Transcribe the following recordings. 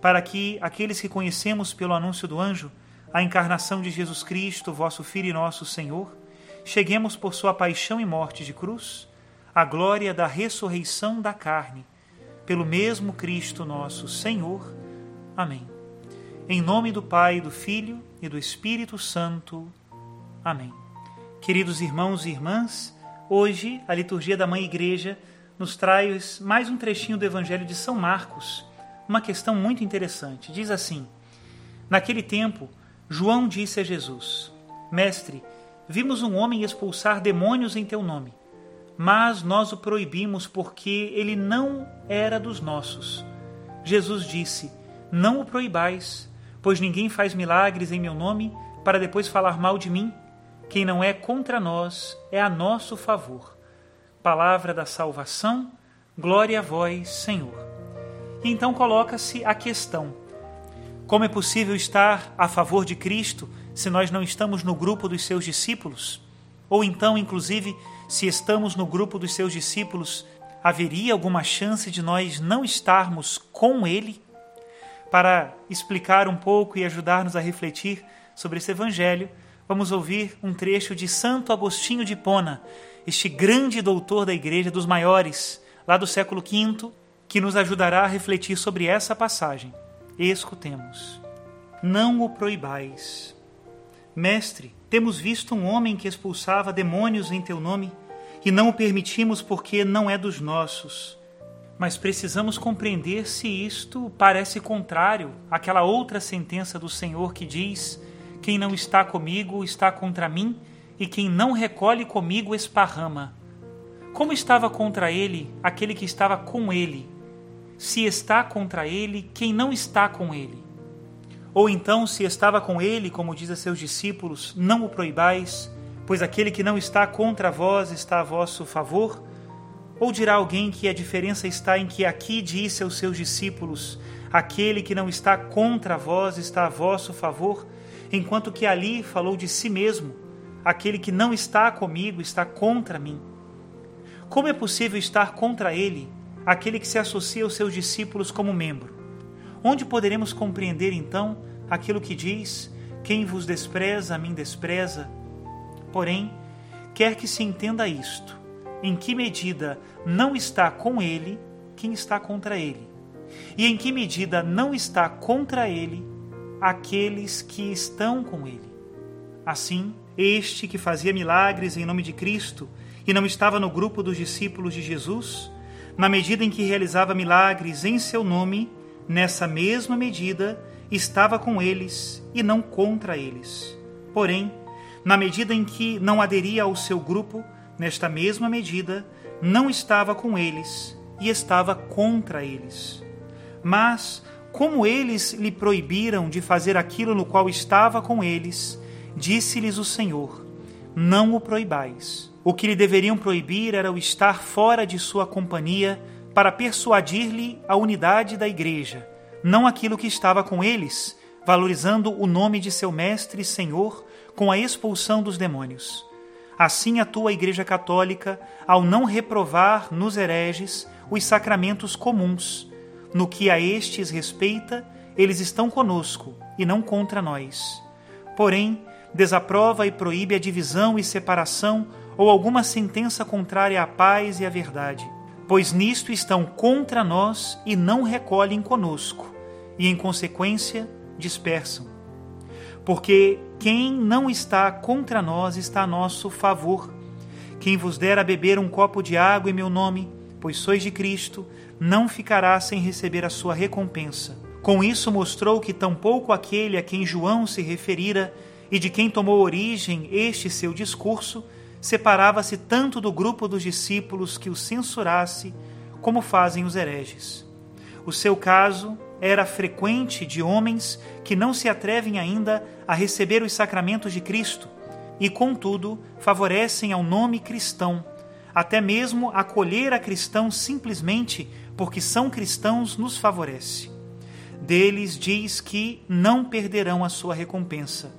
para que aqueles que conhecemos pelo anúncio do anjo a encarnação de Jesus Cristo, vosso Filho e nosso Senhor, cheguemos por sua paixão e morte de cruz à glória da ressurreição da carne, pelo mesmo Cristo nosso Senhor. Amém. Em nome do Pai, do Filho e do Espírito Santo. Amém. Queridos irmãos e irmãs, hoje a liturgia da Mãe Igreja nos traz mais um trechinho do Evangelho de São Marcos uma questão muito interessante. Diz assim: Naquele tempo, João disse a Jesus: Mestre, vimos um homem expulsar demônios em teu nome, mas nós o proibimos porque ele não era dos nossos. Jesus disse: Não o proibais, pois ninguém faz milagres em meu nome para depois falar mal de mim. Quem não é contra nós é a nosso favor. Palavra da salvação, glória a vós, Senhor. E então coloca-se a questão: como é possível estar a favor de Cristo se nós não estamos no grupo dos seus discípulos? Ou então, inclusive, se estamos no grupo dos seus discípulos, haveria alguma chance de nós não estarmos com Ele? Para explicar um pouco e ajudar-nos a refletir sobre esse Evangelho, vamos ouvir um trecho de Santo Agostinho de Pona, este grande doutor da Igreja dos maiores, lá do século V, que nos ajudará a refletir sobre essa passagem. Escutemos. Não o proibais. Mestre, temos visto um homem que expulsava demônios em teu nome e não o permitimos porque não é dos nossos. Mas precisamos compreender se isto parece contrário àquela outra sentença do Senhor que diz: Quem não está comigo está contra mim, e quem não recolhe comigo esparrama. Como estava contra ele aquele que estava com ele? Se está contra ele quem não está com ele. Ou então, se estava com ele, como diz a seus discípulos, não o proibais, pois aquele que não está contra vós está a vosso favor? Ou dirá alguém que a diferença está em que aqui disse aos seus discípulos: aquele que não está contra vós está a vosso favor, enquanto que ali falou de si mesmo: aquele que não está comigo está contra mim. Como é possível estar contra ele aquele que se associa aos seus discípulos como membro. Onde poderemos compreender então aquilo que diz: Quem vos despreza, a mim despreza? Porém, quer que se entenda isto: em que medida não está com ele quem está contra ele, e em que medida não está contra ele aqueles que estão com ele. Assim, este que fazia milagres em nome de Cristo e não estava no grupo dos discípulos de Jesus, na medida em que realizava milagres em seu nome, nessa mesma medida estava com eles e não contra eles. Porém, na medida em que não aderia ao seu grupo, nesta mesma medida não estava com eles e estava contra eles. Mas, como eles lhe proibiram de fazer aquilo no qual estava com eles, disse-lhes o Senhor: Não o proibais o que lhe deveriam proibir era o estar fora de sua companhia para persuadir-lhe a unidade da igreja, não aquilo que estava com eles, valorizando o nome de seu Mestre e Senhor com a expulsão dos demônios. Assim atua a Igreja Católica ao não reprovar nos hereges os sacramentos comuns. No que a estes respeita, eles estão conosco e não contra nós. Porém, desaprova e proíbe a divisão e separação ou alguma sentença contrária à paz e à verdade, pois nisto estão contra nós e não recolhem conosco, e em consequência dispersam. Porque quem não está contra nós está a nosso favor. Quem vos der a beber um copo de água em meu nome, pois sois de Cristo, não ficará sem receber a sua recompensa. Com isso mostrou que tampouco aquele a quem João se referira e de quem tomou origem este seu discurso, separava-se tanto do grupo dos discípulos que o censurasse, como fazem os hereges. O seu caso era frequente de homens que não se atrevem ainda a receber os sacramentos de Cristo e, contudo, favorecem ao nome cristão, até mesmo acolher a cristão simplesmente porque são cristãos nos favorece. Deles diz que não perderão a sua recompensa,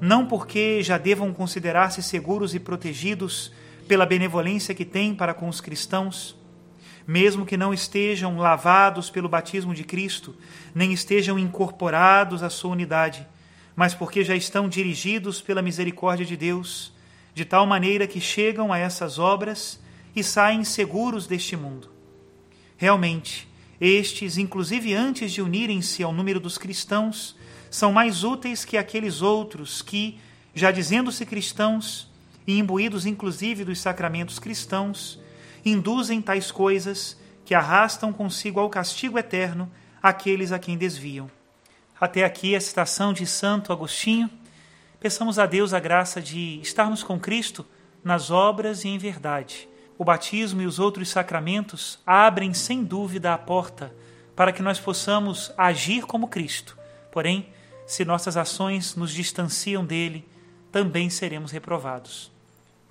não porque já devam considerar-se seguros e protegidos pela benevolência que têm para com os cristãos, mesmo que não estejam lavados pelo batismo de Cristo, nem estejam incorporados à sua unidade, mas porque já estão dirigidos pela misericórdia de Deus, de tal maneira que chegam a essas obras e saem seguros deste mundo. Realmente, estes, inclusive antes de unirem-se ao número dos cristãos, são mais úteis que aqueles outros que, já dizendo-se cristãos, e imbuídos inclusive dos sacramentos cristãos, induzem tais coisas que arrastam consigo ao castigo eterno aqueles a quem desviam. Até aqui a citação de Santo Agostinho. Peçamos a Deus a graça de estarmos com Cristo nas obras e em verdade. O batismo e os outros sacramentos abrem sem dúvida a porta para que nós possamos agir como Cristo. Porém, se nossas ações nos distanciam dele, também seremos reprovados.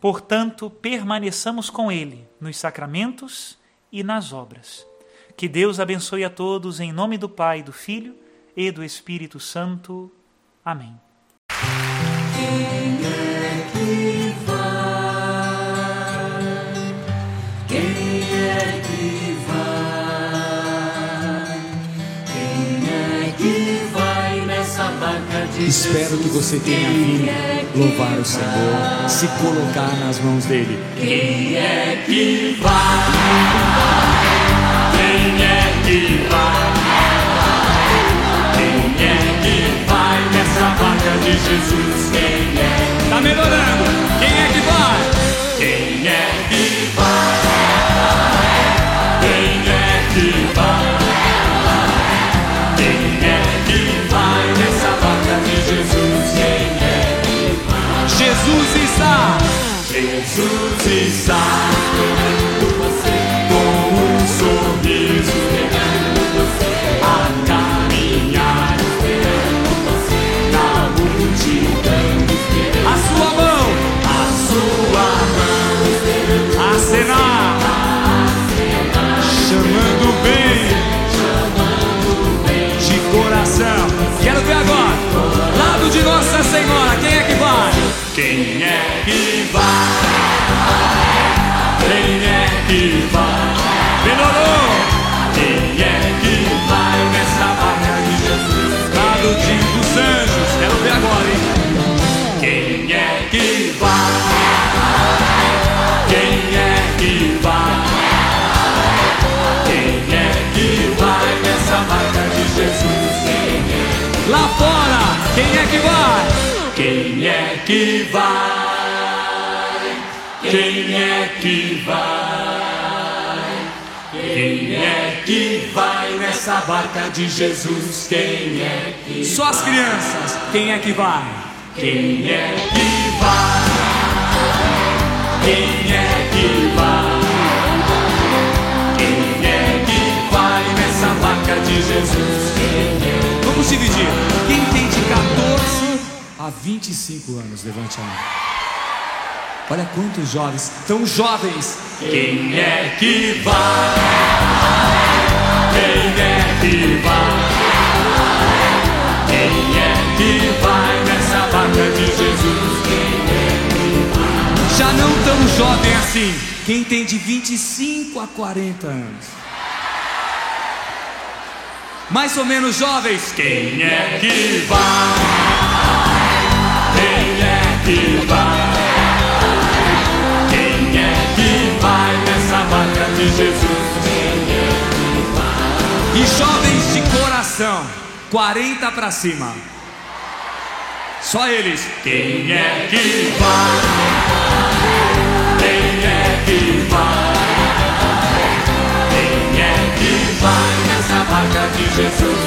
Portanto, permaneçamos com Ele nos sacramentos e nas obras. Que Deus abençoe a todos em nome do Pai, do Filho e do Espírito Santo. Amém. Espero que você tenha vindo louvar o Senhor, se colocar nas mãos dele. Quem é que vai? Quem é que vai? Quem é que vai nessa barca de Jesus? Quem é? Tá melhorando. Quem Quero ver agora, hein? Quem é que vai? Quem é que vai? Quem é que vai nessa barca de Jesus? Lá fora. Quem é que vai? Quem é que vai? Quem é que vai? Quem é que vai nessa barca de Jesus? Quem é que Só as crianças. Quem é que vai? Quem é que vai? Quem é que vai? Quem é que vai nessa barca de Jesus? Quem é? Vamos dividir. Quem tem de 14 a 25 anos, levante a mão. Olha quantos jovens, tão jovens. Quem é que vai? Quem é que vai? Quem é que vai nessa vaca de Jesus? Quem é que vai? Já não tão jovem assim. Quem tem de 25 a 40 anos. Mais ou menos jovens. Quem é que vai? Quem é que vai? de Jesus. E jovens de coração, 40 para cima. Só eles. Quem é que vai? Quem é que vai? Quem é que vai nessa barca de Jesus?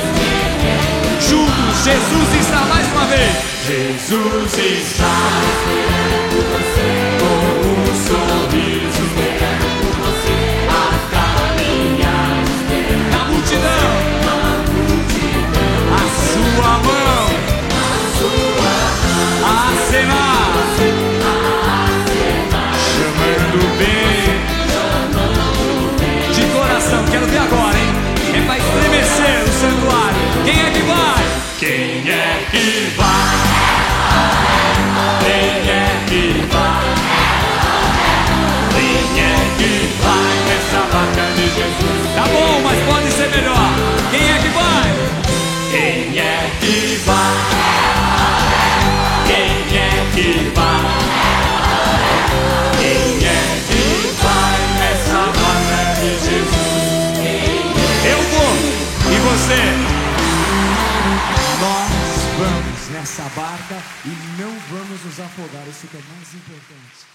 Juntos, Jesus está mais uma vez. Jesus está. fica mais importante.